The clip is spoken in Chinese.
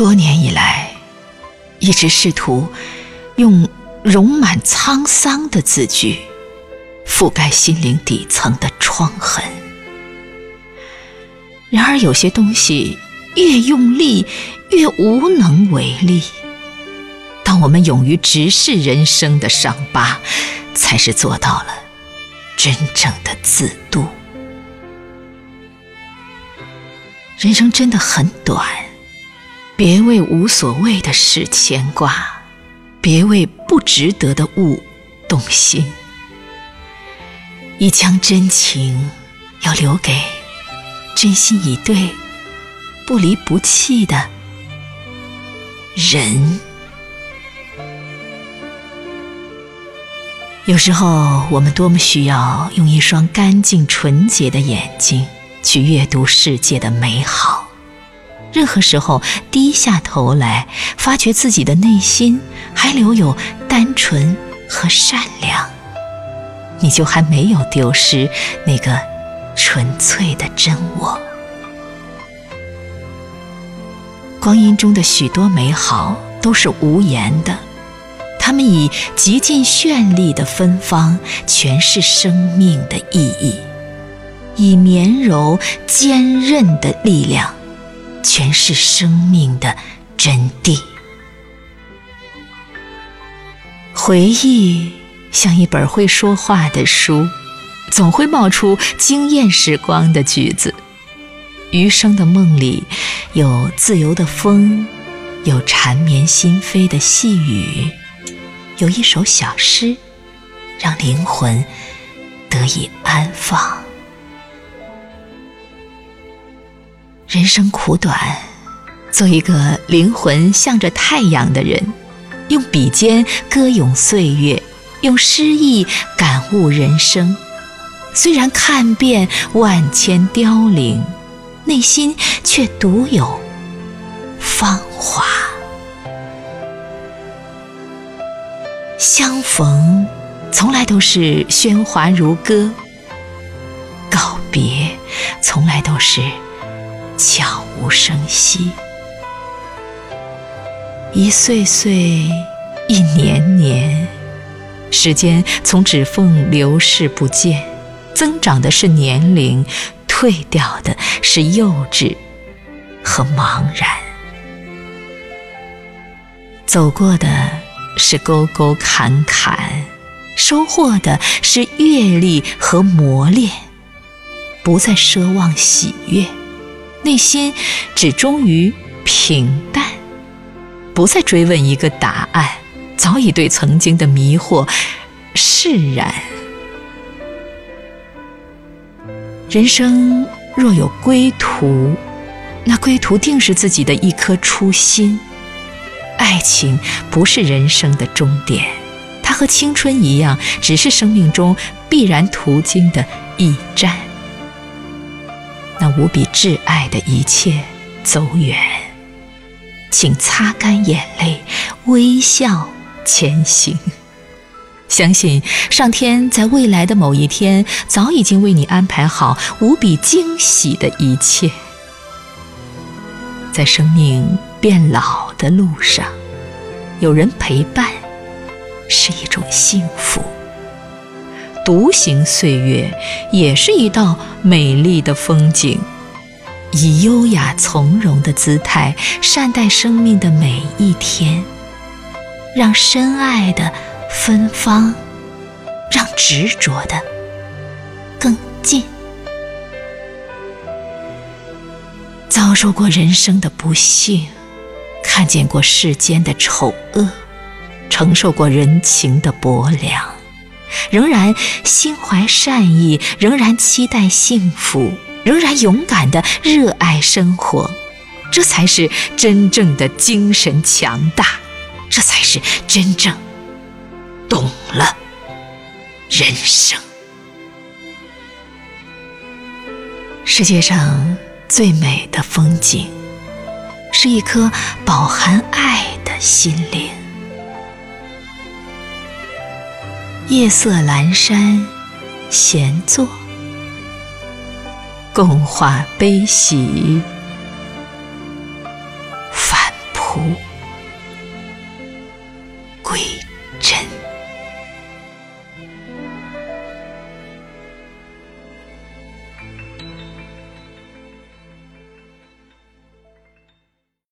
多年以来，一直试图用容满沧桑的字句覆盖心灵底层的疮痕。然而，有些东西越用力，越无能为力。当我们勇于直视人生的伤疤，才是做到了真正的自渡。人生真的很短，别为无所谓的事牵挂，别为不值得的物动心。一腔真情要留给真心以对、不离不弃的人。有时候，我们多么需要用一双干净纯洁的眼睛去阅读世界的美好。任何时候，低下头来，发觉自己的内心还留有单纯和善良，你就还没有丢失那个纯粹的真我。光阴中的许多美好都是无言的。他们以极尽绚丽的芬芳诠释生命的意义，以绵柔坚韧的力量诠释生命的真谛。回忆像一本会说话的书，总会冒出惊艳时光的句子。余生的梦里，有自由的风，有缠绵心扉的细雨。有一首小诗，让灵魂得以安放。人生苦短，做一个灵魂向着太阳的人，用笔尖歌咏岁月，用诗意感悟人生。虽然看遍万千凋零，内心却独有芳华。相逢，从来都是喧哗如歌；告别，从来都是悄无声息。一岁岁，一年年，时间从指缝流逝不见，增长的是年龄，退掉的是幼稚和茫然。走过的。是沟沟坎坎，收获的是阅历和磨练。不再奢望喜悦，内心只忠于平淡。不再追问一个答案，早已对曾经的迷惑释然。人生若有归途，那归途定是自己的一颗初心。爱情不是人生的终点，它和青春一样，只是生命中必然途经的驿站。那无比挚爱的一切走远，请擦干眼泪，微笑前行。相信上天在未来的某一天，早已经为你安排好无比惊喜的一切。在生命变老的路上，有人陪伴是一种幸福；独行岁月也是一道美丽的风景。以优雅从容的姿态善待生命的每一天，让深爱的芬芳，让执着的更近。遭受过人生的不幸，看见过世间的丑恶，承受过人情的薄凉，仍然心怀善意，仍然期待幸福，仍然勇敢的热爱生活，这才是真正的精神强大，这才是真正懂了人生。世界上。最美的风景，是一颗饱含爱的心灵。夜色阑珊，闲坐，共话悲喜，返璞。